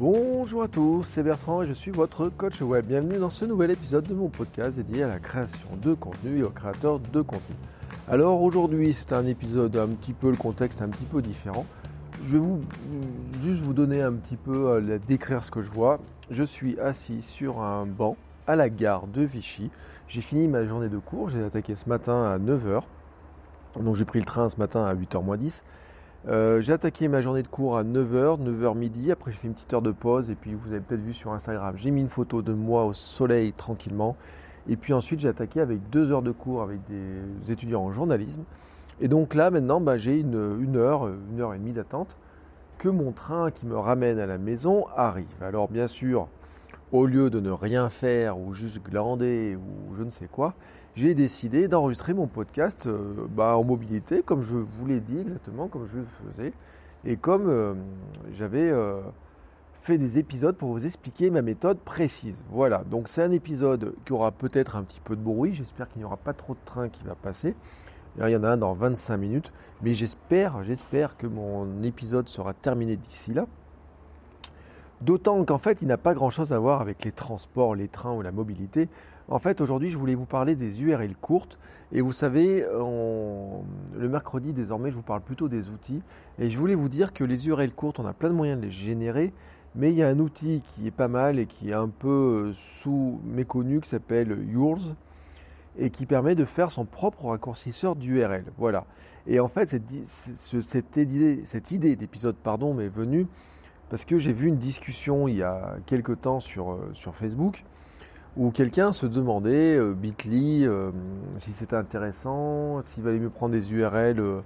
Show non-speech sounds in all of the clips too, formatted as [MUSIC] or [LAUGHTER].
Bonjour à tous, c'est Bertrand et je suis votre coach web. Bienvenue dans ce nouvel épisode de mon podcast dédié à la création de contenu et aux créateurs de contenu. Alors aujourd'hui, c'est un épisode un petit peu, le contexte un petit peu différent. Je vais vous juste vous donner un petit peu, euh, décrire ce que je vois. Je suis assis sur un banc à la gare de Vichy. J'ai fini ma journée de cours, j'ai attaqué ce matin à 9h. Donc j'ai pris le train ce matin à 8h 10. Euh, j'ai attaqué ma journée de cours à 9h, 9h midi. Après, j'ai fait une petite heure de pause. Et puis, vous avez peut-être vu sur Instagram, j'ai mis une photo de moi au soleil tranquillement. Et puis ensuite, j'ai attaqué avec deux heures de cours avec des étudiants en journalisme. Et donc là, maintenant, bah, j'ai une, une, heure, une heure et demie d'attente que mon train qui me ramène à la maison arrive. Alors, bien sûr, au lieu de ne rien faire ou juste glander ou je ne sais quoi, j'ai décidé d'enregistrer mon podcast euh, bah, en mobilité, comme je vous l'ai dit exactement, comme je le faisais, et comme euh, j'avais euh, fait des épisodes pour vous expliquer ma méthode précise. Voilà, donc c'est un épisode qui aura peut-être un petit peu de bruit, j'espère qu'il n'y aura pas trop de train qui va passer. Il y en a un dans 25 minutes, mais j'espère, j'espère que mon épisode sera terminé d'ici là. D'autant qu'en fait, il n'a pas grand-chose à voir avec les transports, les trains ou la mobilité. En fait, aujourd'hui, je voulais vous parler des URL courtes. Et vous savez, le mercredi, désormais, je vous parle plutôt des outils. Et je voulais vous dire que les URL courtes, on a plein de moyens de les générer. Mais il y a un outil qui est pas mal et qui est un peu euh, sous méconnu, qui s'appelle Yours, et qui permet de faire son propre raccourcisseur d'URL. Voilà. Et en fait, cette, idée, cette idée d'épisode pardon, m'est venue parce que j'ai vu une discussion il y a quelque temps sur, euh, sur Facebook où quelqu'un se demandait, euh, Bitly, euh, si c'était intéressant, s'il valait mieux prendre des URL euh,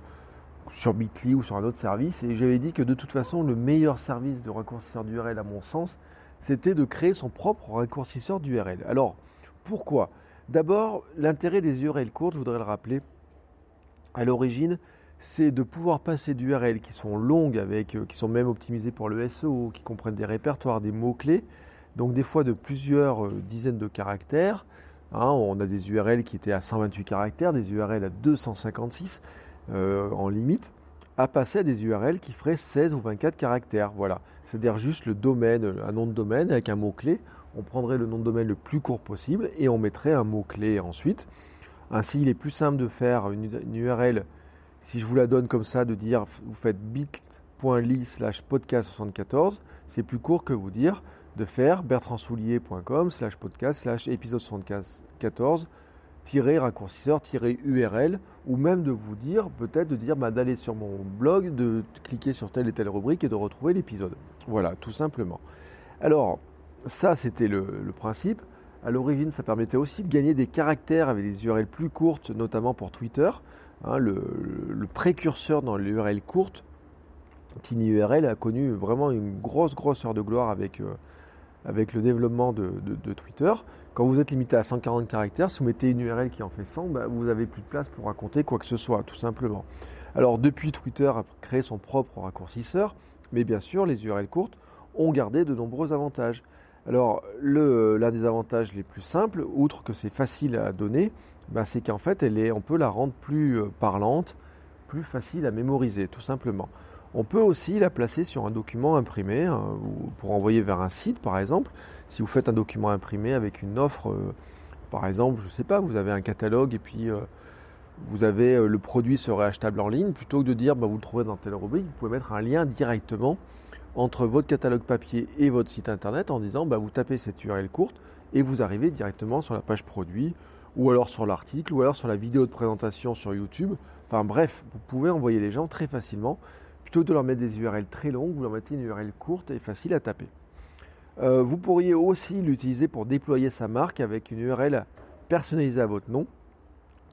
sur Bitly ou sur un autre service. Et j'avais dit que de toute façon, le meilleur service de raccourcisseur d'URL, à mon sens, c'était de créer son propre raccourcisseur d'URL. Alors, pourquoi? D'abord, l'intérêt des URL courtes, je voudrais le rappeler, à l'origine, c'est de pouvoir passer d'URL qui sont longues, avec, qui sont même optimisées pour le SEO, qui comprennent des répertoires, des mots-clés, donc des fois de plusieurs euh, dizaines de caractères. Hein, on a des URL qui étaient à 128 caractères, des URL à 256 euh, en limite, à passer à des URL qui feraient 16 ou 24 caractères. Voilà, c'est-à-dire juste le domaine, un nom de domaine avec un mot-clé. On prendrait le nom de domaine le plus court possible et on mettrait un mot-clé ensuite. Ainsi, il est plus simple de faire une, URL, si je vous la donne comme ça, de dire vous faites bit.ly slash podcast74, c'est plus court que vous dire de faire bertrandsoulier.com slash podcast slash épisode 74 raccourcisseur URL ou même de vous dire peut-être de dire bah, d'aller sur mon blog de cliquer sur telle et telle rubrique et de retrouver l'épisode. Voilà tout simplement. Alors ça c'était le, principe. À l'origine ça permettait aussi de gagner des caractères avec des URL plus courtes notamment pour Twitter hein, le, précurseur dans les URL courtes. TinyURL a connu vraiment une grosse grosse heure de gloire avec euh, avec le développement de, Twitter. Quand vous êtes limité à 140 caractères, si vous mettez une URL qui en fait 100, bah, vous n'avez plus de place pour raconter quoi que ce soit, tout simplement. Alors depuis, Twitter a créé son propre raccourcisseur, mais bien sûr, les URL courtes ont gardé de nombreux avantages. Alors l'un des avantages les plus simples, outre que c'est facile à donner, bah, c'est qu'en fait, elle est, on peut la rendre plus euh, parlante, plus facile à mémoriser, tout simplement. On peut aussi la placer sur un document imprimé hein, pour envoyer vers un site par exemple. Si vous faites un document imprimé avec une offre, euh, par exemple, je ne sais pas, vous avez un catalogue et puis euh, vous avez euh, le produit serait achetable en ligne, plutôt que de dire bah, vous le trouvez dans telle rubrique, vous pouvez mettre un lien directement entre votre catalogue papier et votre site internet en disant bah, vous tapez cette URL courte et vous arrivez directement sur la page produit ou alors sur l'article ou alors sur la vidéo de présentation sur YouTube. Enfin bref, vous pouvez envoyer les gens très facilement Plutôt que de leur mettre des URL très longues, vous leur mettez une URL courte et facile à taper. Euh, vous pourriez aussi l'utiliser pour déployer sa marque avec une URL personnalisée à votre nom.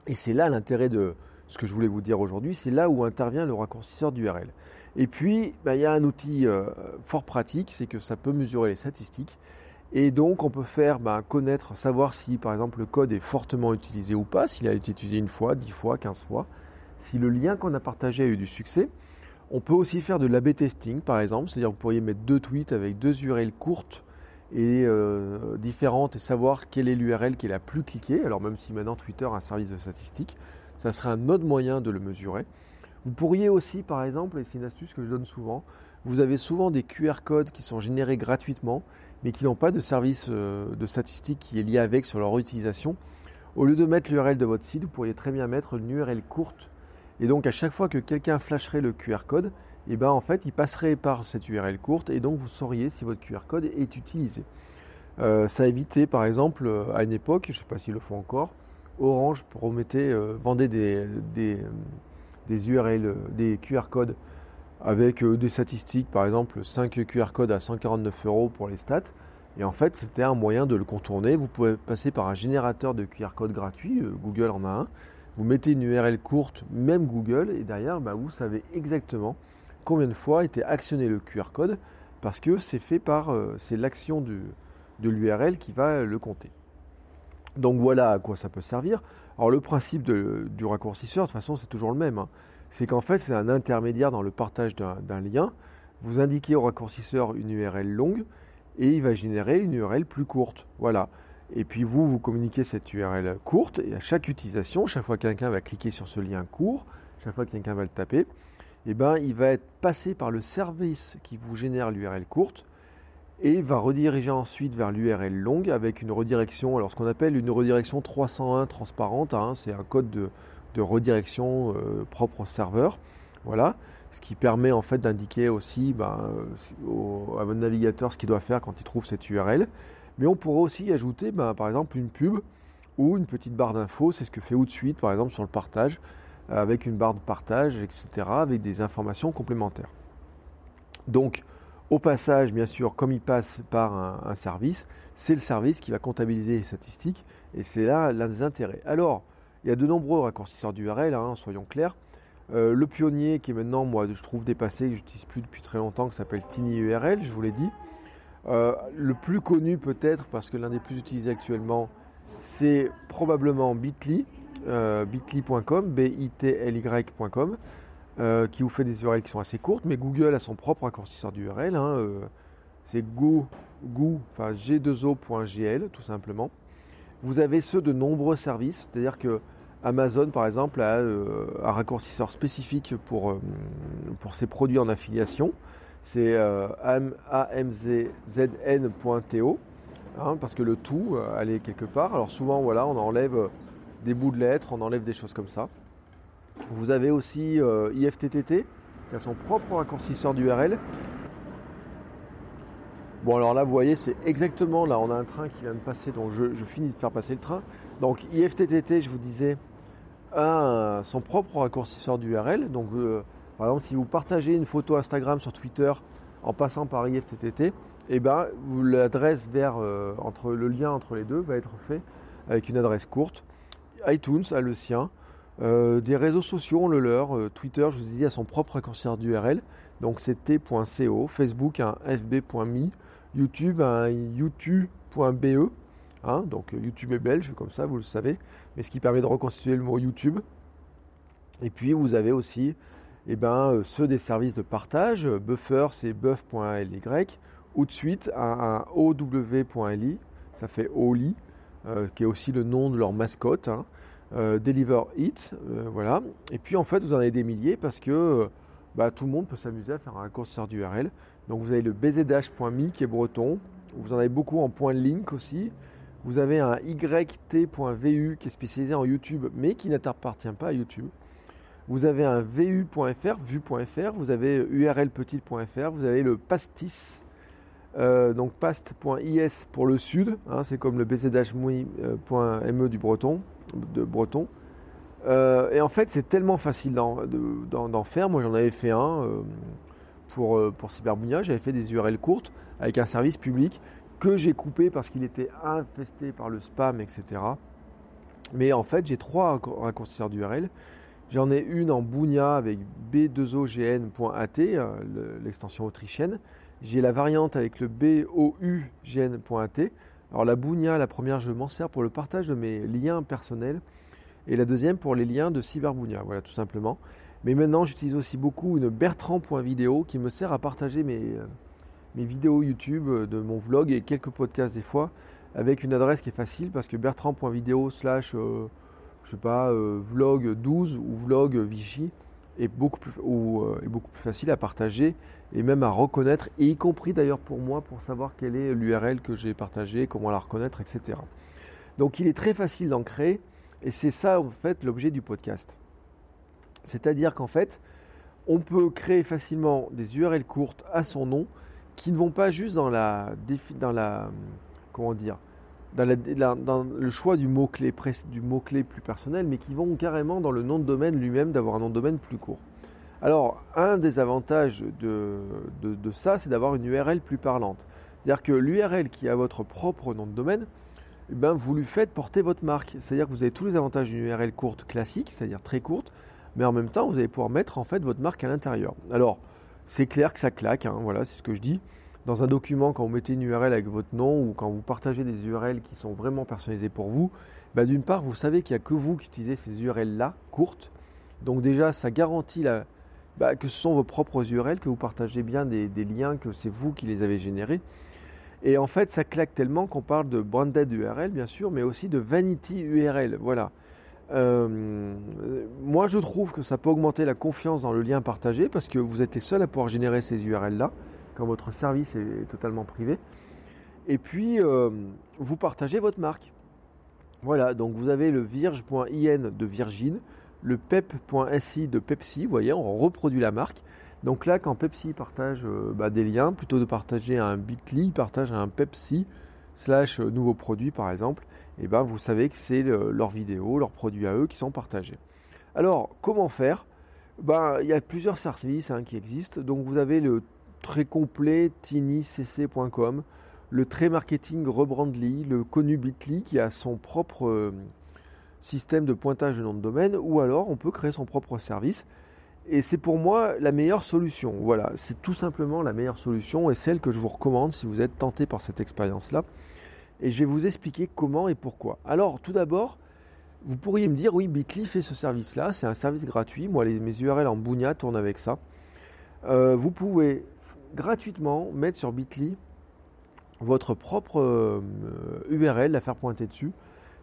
Et c'est là l'intérêt de ce que je voulais vous dire aujourd'hui, c'est là où intervient le raccourcisseur d'URL. Et puis, bah, il y a un outil euh, fort pratique, c'est que ça peut mesurer les statistiques. Et donc, on peut faire bah, connaître, savoir si, par exemple, le code est fortement utilisé ou pas, s'il a été utilisé une fois, dix fois, quinze fois, si le lien qu'on a partagé a eu du succès. On peut aussi faire de l'AB testing, par exemple, c'est-à-dire que vous pourriez mettre deux tweets avec deux URL courtes et euh, différentes et savoir quelle est l'URL qui est la plus cliquée. Alors même si maintenant Twitter a un service de statistiques, ça serait un autre moyen de le mesurer. Vous pourriez aussi, par exemple, et c'est une astuce que je donne souvent, vous avez souvent des QR codes qui sont générés gratuitement, mais qui n'ont pas de service euh, de statistiques qui est lié avec sur leur utilisation. Au lieu de mettre l'URL de votre site, vous pourriez très bien mettre une URL courte. Et donc à chaque fois que quelqu'un flasherait le QR code, et eh ben en fait il passerait par cette URL courte et donc vous sauriez si votre QR code est utilisé. Euh, ça évitait par exemple euh, à une époque, je ne sais pas s'ils le font encore, Orange promettait, vendait des, des, URL, des QR codes avec euh, des statistiques, par exemple 5 QR codes à 149 euros pour les stats. Et en fait, c'était un moyen de le contourner. Vous pouvez passer par un générateur de QR code gratuit, euh, Google en a un. Vous mettez une URL courte, même Google, et derrière, bah, vous savez exactement combien de fois été actionné le QR code, parce que c'est fait par, euh, c'est l'action de l'URL qui va le compter. Donc voilà à quoi ça peut servir. Alors le principe du raccourcisseur, de toute façon, c'est toujours le même. Hein. C'est qu'en fait, c'est un intermédiaire dans le partage d'un lien. Vous indiquez au raccourcisseur une URL longue et il va générer une URL plus courte. Voilà. Et puis vous, vous communiquez cette URL courte et à chaque utilisation, chaque fois que quelqu'un va cliquer sur ce lien court, chaque fois que quelqu'un va le taper, eh ben, il va être passé par le service qui vous génère l'URL courte et va rediriger ensuite vers l'URL longue avec une redirection, alors ce qu'on appelle une redirection 301 transparente, hein, c'est un code de, redirection euh, propre au serveur. Voilà, ce qui permet en fait d'indiquer aussi ben, à votre navigateur ce qu'il doit faire quand il trouve cette URL. Mais on pourrait aussi ajouter ben, par exemple une pub ou une petite barre d'infos, c'est ce que fait Outsuite par exemple sur le partage, avec une barre de partage, etc., avec des informations complémentaires. Donc, au passage, bien sûr, comme il passe par un, service, c'est le service qui va comptabiliser les statistiques et c'est là l'un des intérêts. Alors, il y a de nombreux raccourcisseurs d'URL, hein, soyons clairs. Euh, le pionnier qui est maintenant, moi, je trouve dépassé, que j'utilise plus depuis très longtemps, qui s'appelle TinyURL, je vous l'ai dit. Euh, le plus connu peut-être, parce que l'un des plus utilisés actuellement, c'est probablement Bitly, euh, bitly.com, B-I-T-L-Y.com. Euh, qui vous fait des URL qui sont assez courtes, mais Google a son propre raccourcisseur d'URL. Hein, c'est go, go, enfin g2o.gl tout simplement. Vous avez ceux de nombreux services, c'est-à-dire que Amazon par exemple a un raccourcisseur spécifique pour, pour ses produits en affiliation. C'est amzn.to, hein, parce que le tout allait quelque part. Alors souvent voilà, on enlève des bouts de lettres, on enlève des choses comme ça. Vous avez aussi euh, IFTTT, qui a son propre raccourcisseur d'URL. Bon alors là vous voyez c'est exactement là on a un train qui vient de passer donc je, finis de faire passer le train. Donc IFTTT je vous disais a son propre raccourcisseur d'URL. Donc euh, par exemple si vous partagez une photo Instagram sur Twitter en passant par IFTTT, eh ben l'adresse euh, entre le lien entre les deux va être fait avec une adresse courte. iTunes a le sien. Euh, des réseaux sociaux ont le leur. Euh, Twitter, je vous ai dit, a son propre raccourci d'URL. Donc c'est t.co. Facebook un fb.me. YouTube un youtube.be. Hein, donc YouTube est belge, comme ça, vous le savez. Mais ce qui permet de reconstituer le mot YouTube. Et puis vous avez aussi eh ben, ceux des services de partage. Buffer, c'est buff.ly. Ou de suite un, ow.li. Ça fait oli, qui est aussi le nom de leur mascotte. Hein. Euh, Deliver It, euh, voilà. Et puis en fait, vous en avez des milliers parce que euh, bah, tout le monde peut s'amuser à faire un raccourcisseur d'URL. Donc vous avez le bzdash.me qui est breton. Vous en avez beaucoup en point link aussi. Vous avez un yt.vu qui est spécialisé en YouTube mais qui n'appartient pas à YouTube. Vous avez un vu.fr, vu.fr, vous avez urlpetite.fr, vous avez le pastis, donc past.is pour le sud, hein, c'est comme le bzdash.me du breton de breton. Euh, et en fait, c'est tellement facile d'en faire. Moi, j'en avais fait un euh, pour, euh, pour. J'avais fait des URL courtes avec un service public que j'ai coupé parce qu'il était infesté par le spam, etc. Mais en fait, j'ai trois raccourcisseurs d'URL. J'en ai une en Bugna avec b2ogn.at, euh, l'extension autrichienne. J'ai la variante avec le bougn.at. Alors la Bugna, la première, je m'en sers pour le partage de mes liens personnels et la deuxième pour les liens de Cyberbugna, voilà tout simplement. Mais maintenant, j'utilise aussi beaucoup une bertrand.video qui me sert à partager mes, euh, mes vidéos YouTube euh, de mon vlog et quelques podcasts des fois avec une adresse qui est facile parce que bertrand.video slash je sais pas vlog 12 ou vlog Vichy est beaucoup plus ou, est beaucoup plus facile à partager et même à reconnaître et y compris d'ailleurs pour moi pour savoir quelle est l'URL que j'ai partagée, comment la reconnaître, etc. Donc il est très facile d'en créer et c'est ça en fait l'objet du podcast. C'est-à-dire qu'en fait, on peut créer facilement des URL courtes à son nom qui ne vont pas juste dans la, dans la comment dire, dans, le choix du mot-clé plus personnel, mais qui vont carrément dans le nom de domaine lui-même d'avoir un nom de domaine plus court. Alors, un des avantages de, de ça, c'est d'avoir une URL plus parlante. C'est-à-dire que l'URL qui a votre propre nom de domaine, eh ben, vous lui faites porter votre marque. C'est-à-dire que vous avez tous les avantages d'une URL courte classique, c'est-à-dire très courte, mais en même temps, vous allez pouvoir mettre en fait votre marque à l'intérieur. Alors, c'est clair que ça claque, hein, voilà, c'est ce que je dis. Dans un document, quand vous mettez une URL avec votre nom ou quand vous partagez des URL qui sont vraiment personnalisées pour vous, bah, d'une part, vous savez qu'il n'y a que vous qui utilisez ces URL-là, courtes. Donc déjà, ça garantit bah, que ce sont vos propres URL, que vous partagez bien des, liens, que c'est vous qui les avez générés. Et en fait, ça claque tellement qu'on parle de branded URL, bien sûr, mais aussi de vanity URL. Voilà. Euh, moi, je trouve que ça peut augmenter la confiance dans le lien partagé parce que vous êtes les seuls à pouvoir générer ces URL-là quand votre service est totalement privé. Et puis, euh, vous partagez votre marque. Voilà, donc vous avez le virge.in de Virgin, le pep.si de Pepsi, vous voyez, on reproduit la marque. Donc là, quand Pepsi partage euh, bah, des liens, plutôt de partager un Bitly, partage un Pepsi slash nouveau produit par exemple et eh ben vous savez que c'est leurs vidéos, leurs produits à eux qui sont partagés. Alors, comment faire? Ben, Il y a plusieurs services hein, qui existent. Donc, vous avez le très complet tinycc.com, le très marketing Rebrandly, le connu Bitly qui a son propre euh, système de pointage de nom de domaine, ou alors on peut créer son propre service. Et c'est pour moi la meilleure solution. Voilà, c'est tout simplement la meilleure solution et celle que je vous recommande si vous êtes tenté par cette expérience-là et je vais vous expliquer comment et pourquoi. Alors, tout d'abord, vous pourriez me dire, oui, Bitly fait ce service-là, c'est un service gratuit. Moi, les, mes URL en Boonia tournent avec ça. Euh, vous pouvez gratuitement mettre sur Bitly votre propre URL, euh, la faire pointer dessus.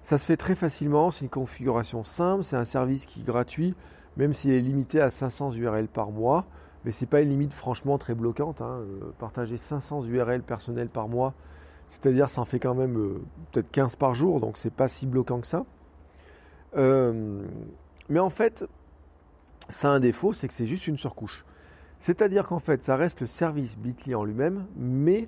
Ça se fait très facilement, c'est une configuration simple, c'est un service qui est gratuit, même s'il est limité à 500 URL par mois. Mais ce n'est pas une limite franchement très bloquante. Hein. Euh, partager 500 URL personnelles par mois, c'est-à-dire, ça en fait quand même euh, peut-être 15 par jour, donc c'est pas si bloquant que ça. Mais en fait, ça a un défaut, c'est que c'est juste une surcouche. C'est-à-dire qu'en fait, ça reste le service Bitly en lui-même, mais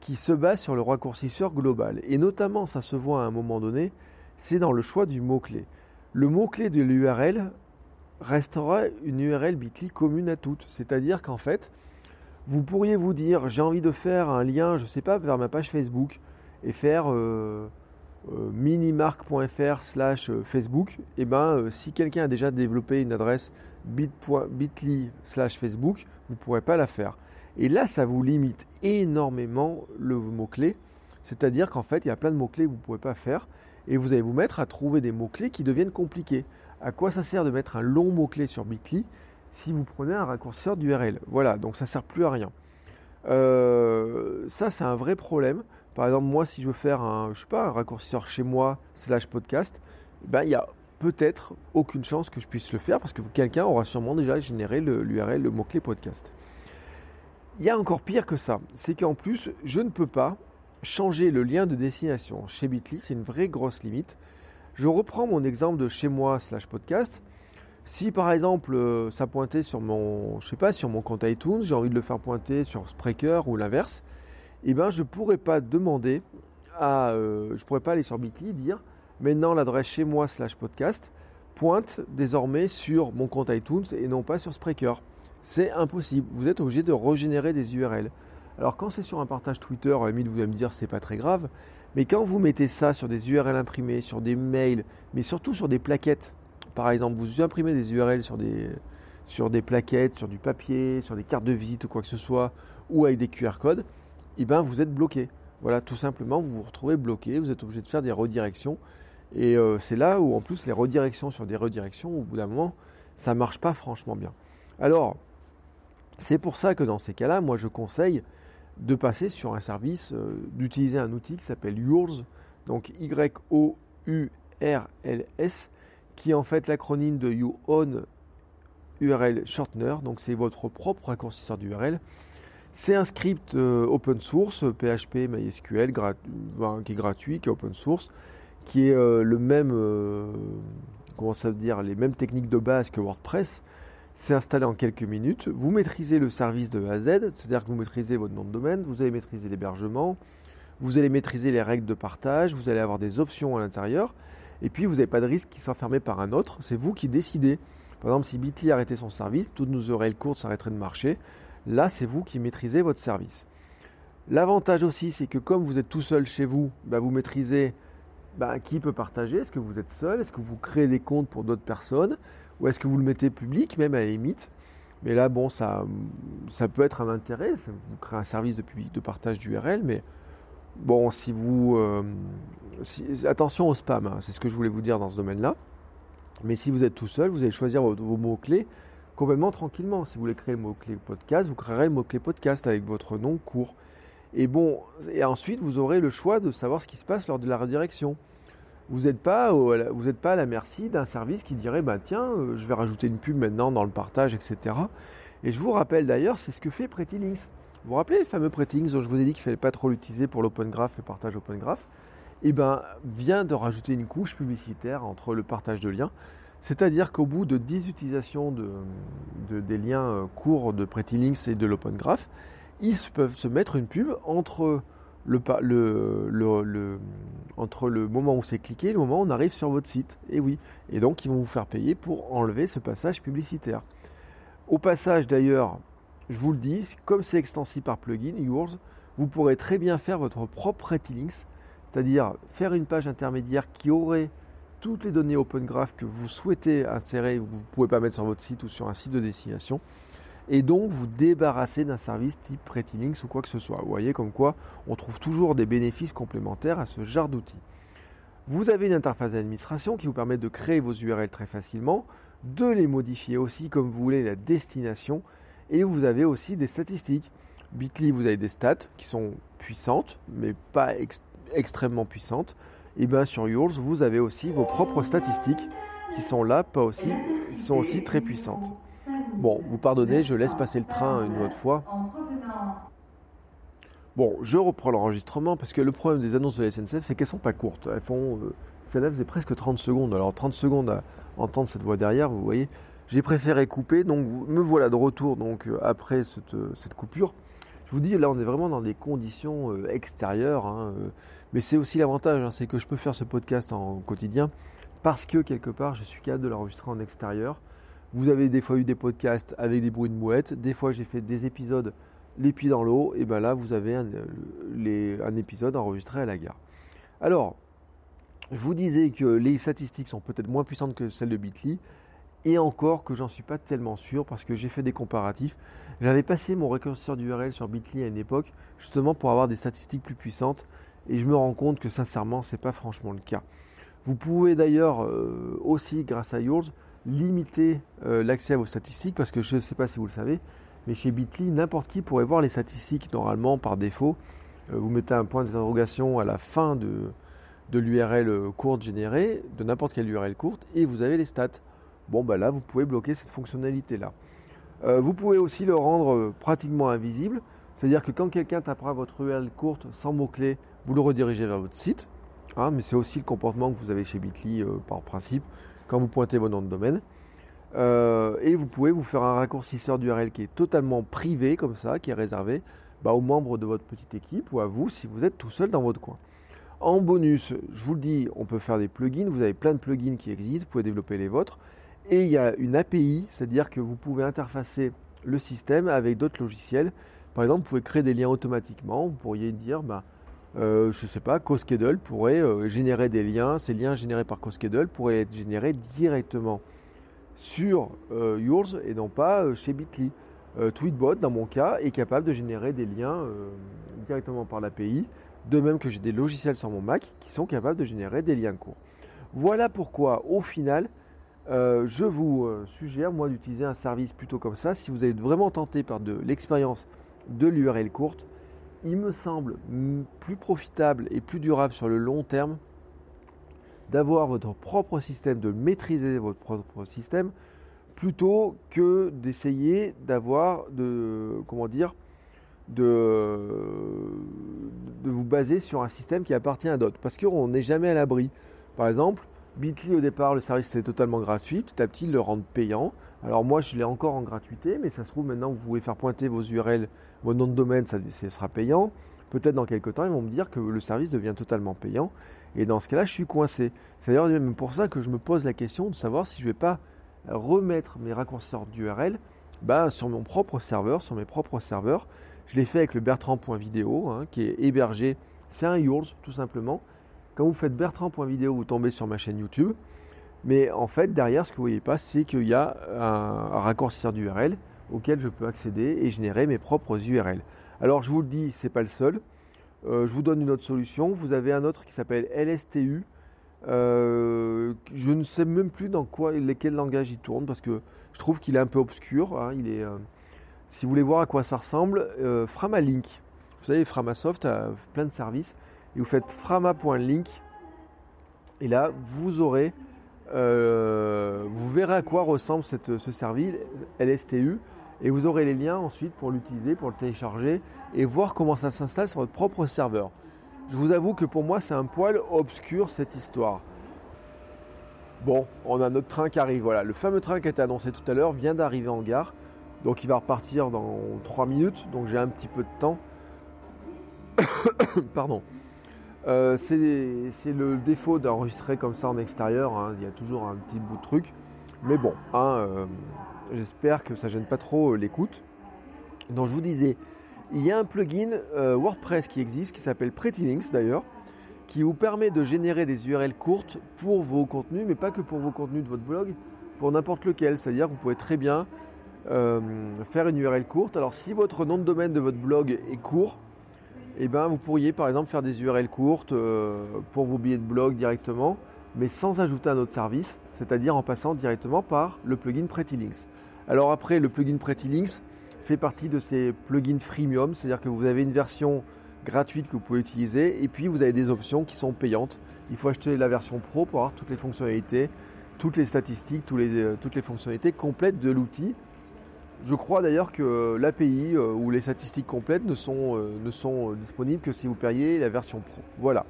qui se base sur le raccourcisseur global. Et notamment, ça se voit à un moment donné, c'est dans le choix du mot-clé. Le mot-clé de l'URL restera une URL Bitly commune à toutes. C'est-à-dire qu'en fait, vous pourriez vous dire, j'ai envie de faire un lien, je ne sais pas, vers ma page Facebook et faire euh, euh, minimark.fr slash euh, Facebook. Et eh ben, si quelqu'un a déjà développé une adresse bit.ly slash Facebook, vous ne pourrez pas la faire. Et là, ça vous limite énormément le mot-clé. C'est-à-dire qu'en fait, il y a plein de mots-clés que vous ne pouvez pas faire. Et vous allez vous mettre à trouver des mots-clés qui deviennent compliqués. À quoi ça sert de mettre un long mot-clé sur Bitly si vous prenez un raccourcisseur d'URL. Voilà, donc ça ne sert plus à rien. Euh, ça, c'est un vrai problème. Par exemple, moi, si je veux faire un, je sais pas, un raccourcisseur chez moi slash podcast, ben, il y a peut-être aucune chance que je puisse le faire parce que quelqu'un aura sûrement déjà généré l'URL, le, mot-clé podcast. Il y a encore pire que ça, c'est qu'en plus, je ne peux pas changer le lien de destination. Chez Bitly, c'est une vraie grosse limite. Je reprends mon exemple de chez moi slash podcast. Si par exemple euh, ça pointait sur mon, je pas, sur mon compte iTunes, j'ai envie de le faire pointer sur Spreaker ou l'inverse, eh ben je pourrais pas demander à, euh, je pourrais pas aller sur Bitly dire maintenant l'adresse chez moi slash podcast pointe désormais sur mon compte iTunes et non pas sur Spreaker. C'est impossible. Vous êtes obligé de régénérer des URL. Alors quand c'est sur un partage Twitter, à vous allez me dire c'est pas très grave, mais quand vous mettez ça sur des URL imprimées, sur des mails, mais surtout sur des plaquettes par exemple, vous imprimez des URL sur des, sur des plaquettes, sur du papier, sur des cartes de visite ou quoi que ce soit, ou avec des QR codes, eh ben vous êtes bloqué. Voilà, tout simplement, vous vous retrouvez bloqué, vous êtes obligé de faire des redirections. Et euh, c'est là où, en plus, les redirections sur des redirections, au bout d'un moment, ça ne marche pas franchement bien. Alors, c'est pour ça que dans ces cas-là, moi, je conseille de passer sur un service, euh, d'utiliser un outil qui s'appelle Yours, donc Y-O-U-R-L-S, qui est en fait l'acronyme de You Own URL Shortener, donc c'est votre propre raccourcisseur d'URL. C'est un script euh, open source, PHP, MySQL, qui est gratuit, qui est open source, qui est euh, le même, euh, comment ça veut dire, les mêmes techniques de base que WordPress. C'est installé en quelques minutes. Vous maîtrisez le service de A à Z, c'est-à-dire que vous maîtrisez votre nom de domaine, vous allez maîtriser l'hébergement, vous allez maîtriser les règles de partage, vous allez avoir des options à l'intérieur, et puis vous n'avez pas de risque qu'il soit fermé par un autre. C'est vous qui décidez. Par exemple, si Bitly arrêtait son service, toutes nos URL courtes s'arrêteraient de marcher. Là, c'est vous qui maîtrisez votre service. L'avantage aussi, c'est que comme vous êtes tout seul chez vous, bah, vous maîtrisez bah, qui peut partager? Est-ce que vous êtes seul? Est-ce que vous créez des comptes pour d'autres personnes? Ou est-ce que vous le mettez public, même à la limite? Mais là, bon, ça, ça peut être un intérêt. Vous créez un service de, public, de partage d'URL, mais bon, si vous... Euh, attention au spam, hein, c'est ce que je voulais vous dire dans ce domaine-là. Mais si vous êtes tout seul, vous allez choisir vos, mots-clés complètement tranquillement. Si vous voulez créer le mot-clé podcast, vous créerez le mot-clé podcast avec votre nom court. Et bon, et ensuite, vous aurez le choix de savoir ce qui se passe lors de la redirection. Vous n'êtes pas, pas à la merci d'un service qui dirait bah tiens, euh, je vais rajouter une pub maintenant dans le partage, etc. Et je vous rappelle d'ailleurs, c'est ce que fait Pretty Links. Vous vous rappelez les fameux Pretty Links dont je vous ai dit qu'il ne fallait pas trop l'utiliser pour l'open graph, le partage open graph eh ben, vient de rajouter une couche publicitaire entre le partage de liens. C'est-à-dire qu'au bout de 10 utilisations de, des liens euh, courts de Pretty Links et de l'Open Graph, ils peuvent se mettre une pub entre le, le, entre le moment où c'est cliqué et le moment où on arrive sur votre site. Et oui. Et donc, ils vont vous faire payer pour enlever ce passage publicitaire. Au passage, d'ailleurs, je vous le dis, comme c'est extensible par plugin, Yours, vous pourrez très bien faire votre propre Pretty Links c'est-à-dire faire une page intermédiaire qui aurait toutes les données Open Graph que vous souhaitez insérer, vous ne pouvez pas mettre sur votre site ou sur un site de destination, et donc vous débarrasser d'un service type Prettylinks ou quoi que ce soit. Vous voyez comme quoi on trouve toujours des bénéfices complémentaires à ce genre d'outils. Vous avez une interface d'administration qui vous permet de créer vos URL très facilement, de les modifier aussi comme vous voulez la destination, et vous avez aussi des statistiques. Bitly, vous avez des stats qui sont puissantes, mais pas extrêmement puissante, et bien sur Yours, vous avez aussi vos propres statistiques qui sont là, pas aussi, qui sont aussi très puissantes. Bon, vous pardonnez, je laisse passer le train une autre fois. Bon, je reprends l'enregistrement parce que le problème des annonces de la SNCF, c'est qu'elles sont pas courtes. Elles font, euh, celle-là faisait presque 30 secondes. Alors 30 secondes à entendre cette voix derrière, vous voyez. J'ai préféré couper, donc me voilà de retour donc euh, après cette, euh, cette coupure. Je vous dis, là, on est vraiment dans des conditions extérieures. Hein, mais c'est aussi l'avantage, hein, c'est que je peux faire ce podcast en quotidien parce que quelque part, je suis capable de l'enregistrer en extérieur. Vous avez des fois eu des podcasts avec des bruits de mouettes. Des fois, j'ai fait des épisodes les pieds dans l'eau. Et bien là, vous avez un, un épisode enregistré à la gare. Alors, je vous disais que les statistiques sont peut-être moins puissantes que celles de Bitly. Et encore que j'en suis pas tellement sûr parce que j'ai fait des comparatifs. J'avais passé mon récurseur d'URL sur Bitly à une époque justement pour avoir des statistiques plus puissantes et je me rends compte que sincèrement c'est pas franchement le cas. Vous pouvez d'ailleurs euh, aussi grâce à Yours limiter euh, l'accès à vos statistiques parce que je ne sais pas si vous le savez mais chez Bitly n'importe qui pourrait voir les statistiques normalement par défaut. Euh, vous mettez un point d'interrogation à la fin de, de l'URL courte générée, de n'importe quelle URL courte et vous avez les stats. Bon, bah là, vous pouvez bloquer cette fonctionnalité-là. Euh, vous pouvez aussi le rendre euh, pratiquement invisible, c'est-à-dire que quand quelqu'un tapera votre URL courte sans mot-clé, vous le redirigez vers votre site. Hein, mais c'est aussi le comportement que vous avez chez Bitly euh, par principe quand vous pointez vos noms de domaine. et vous pouvez vous faire un raccourcisseur d'URL qui est totalement privé, comme ça, qui est réservé bah, aux membres de votre petite équipe ou à vous si vous êtes tout seul dans votre coin. En bonus, je vous le dis, on peut faire des plugins. Vous avez plein de plugins qui existent, vous pouvez développer les vôtres. Et il y a une API, c'est-à-dire que vous pouvez interfacer le système avec d'autres logiciels. Par exemple, vous pouvez créer des liens automatiquement. Vous pourriez dire, bah, euh, je ne sais pas, CoSchedule pourrait euh, générer des liens. Ces liens générés par CoSchedule pourraient être générés directement sur euh, Yours et non pas chez Bitly. Tweetbot, dans mon cas, est capable de générer des liens directement par l'API, de même que j'ai des logiciels sur mon Mac qui sont capables de générer des liens courts. Voilà pourquoi, au final, je vous suggère, moi, d'utiliser un service plutôt comme ça. Si vous êtes vraiment tenté par de l'expérience de l'URL courte, il me semble plus profitable et plus durable sur le long terme d'avoir votre propre système, de maîtriser votre propre système, plutôt que d'essayer d'avoir de comment dire de, de vous baser sur un système qui appartient à d'autres. Parce qu'on n'est jamais à l'abri. Par exemple, Bitly au départ, le service était totalement gratuit. Petit à petit, ils le rendent payant. Alors moi, je l'ai encore en gratuité, mais ça se trouve maintenant, vous pouvez faire pointer vos URL, vos noms de domaine, ça, sera payant. Peut-être dans quelques temps, ils vont me dire que le service devient totalement payant. Et dans ce cas-là, je suis coincé. C'est d'ailleurs même pour ça que je me pose la question de savoir si je ne vais pas remettre mes raccourcisseurs d'URL bah, sur mon propre serveur, sur mes propres serveurs. Je l'ai fait avec le Bertrand.video, hein, qui est hébergé. C'est un yours, tout simplement. Quand vous faites bertrand.video, vous tombez sur ma chaîne YouTube. Mais en fait, derrière, ce que vous voyez pas, c'est qu'il y a un, raccourcisseur d'URL auquel je peux accéder et générer mes propres URL. Alors, je vous le dis, ce n'est pas le seul. Euh, je vous donne une autre solution. Vous avez un autre qui s'appelle LSTU. Euh, je ne sais même plus dans quoi, lesquels langages il tourne parce que je trouve qu'il est un peu obscur. Hein. il est, euh, si vous voulez voir à quoi ça ressemble, Framalink. Vous savez, Framasoft a plein de services vous faites frama.link et là vous aurez euh, vous verrez à quoi ressemble ce service LSTU et vous aurez les liens ensuite pour l'utiliser, pour le télécharger et voir comment ça s'installe sur votre propre serveur. Je vous avoue que pour moi c'est un poil obscur cette histoire. Bon, on a notre train qui arrive. Voilà, le fameux train qui a été annoncé tout à l'heure vient d'arriver en gare. Donc il va repartir dans 3 minutes. Donc j'ai un petit peu de temps. [COUGHS] Pardon. Euh, c'est le défaut d'enregistrer comme ça en extérieur. Hein. Il y a toujours un petit bout de truc. Mais bon, hein, euh, j'espère que ça gêne pas trop euh, l'écoute. Donc je vous disais, il y a un plugin WordPress qui existe, qui s'appelle PrettyLinks d'ailleurs, qui vous permet de générer des URL courtes pour vos contenus, mais pas que pour vos contenus de votre blog, pour n'importe lequel. C'est-à-dire que vous pouvez très bien faire une URL courte. Alors si votre nom de domaine de votre blog est court, eh ben, vous pourriez par exemple faire des URL courtes euh, pour vos billets de blog directement, mais sans ajouter un autre service, c'est-à-dire en passant directement par le plugin PrettyLinks. Alors après, le plugin PrettyLinks fait partie de ces plugins freemium, c'est-à-dire que vous avez une version gratuite que vous pouvez utiliser et puis vous avez des options qui sont payantes. Il faut acheter la version pro pour avoir toutes les fonctionnalités, toutes les statistiques, euh, toutes les fonctionnalités complètes de l'outil. Je crois d'ailleurs que l'API euh, ou les statistiques complètes ne sont, euh, sont disponibles que si vous payez la version pro. Voilà.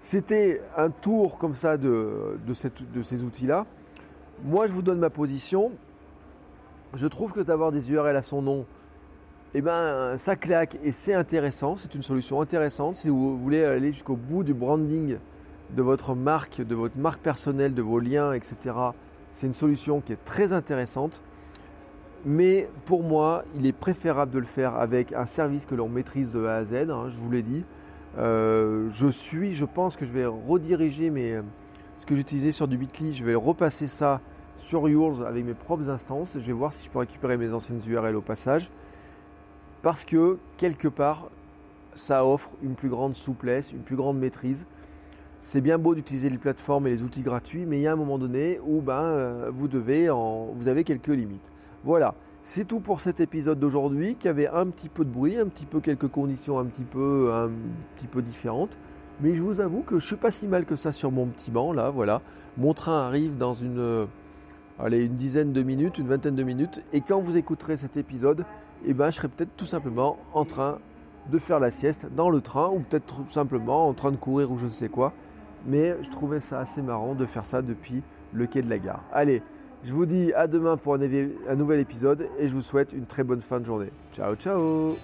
C'était un tour comme ça de, de, ces outils-là. Moi, je vous donne ma position. Je trouve que d'avoir des URL à son nom, eh ben, ça claque et c'est intéressant. C'est une solution intéressante si vous voulez aller jusqu'au bout du branding de votre marque, de votre marque personnelle, de vos liens, etc. C'est une solution qui est très intéressante. Mais pour moi, il est préférable de le faire avec un service que l'on maîtrise de A à Z, hein, je vous l'ai dit. Euh, je suis, je pense que je vais rediriger mes, ce que j'utilisais sur du Bitly, je vais repasser ça sur Yours avec mes propres instances. Je vais voir si je peux récupérer mes anciennes URL au passage. Parce que quelque part, ça offre une plus grande souplesse, une plus grande maîtrise. C'est bien beau d'utiliser les plateformes et les outils gratuits, mais il y a un moment donné où ben, euh, vous avez quelques limites. Voilà, c'est tout pour cet épisode d'aujourd'hui qui avait un petit peu de bruit, un petit peu quelques conditions un petit peu, un petit peu différentes. Mais je vous avoue que je suis pas si mal que ça sur mon petit banc là, voilà. Mon train arrive dans une, allez, une dizaine de minutes, une vingtaine de minutes. Et quand vous écouterez cet épisode, eh ben, je serai peut-être tout simplement en train de faire la sieste dans le train ou peut-être tout simplement en train de courir ou je ne sais quoi. Mais je trouvais ça assez marrant de faire ça depuis le quai de la gare. Allez, je vous dis à demain pour un, nouvel épisode et je vous souhaite une très bonne fin de journée. Ciao ciao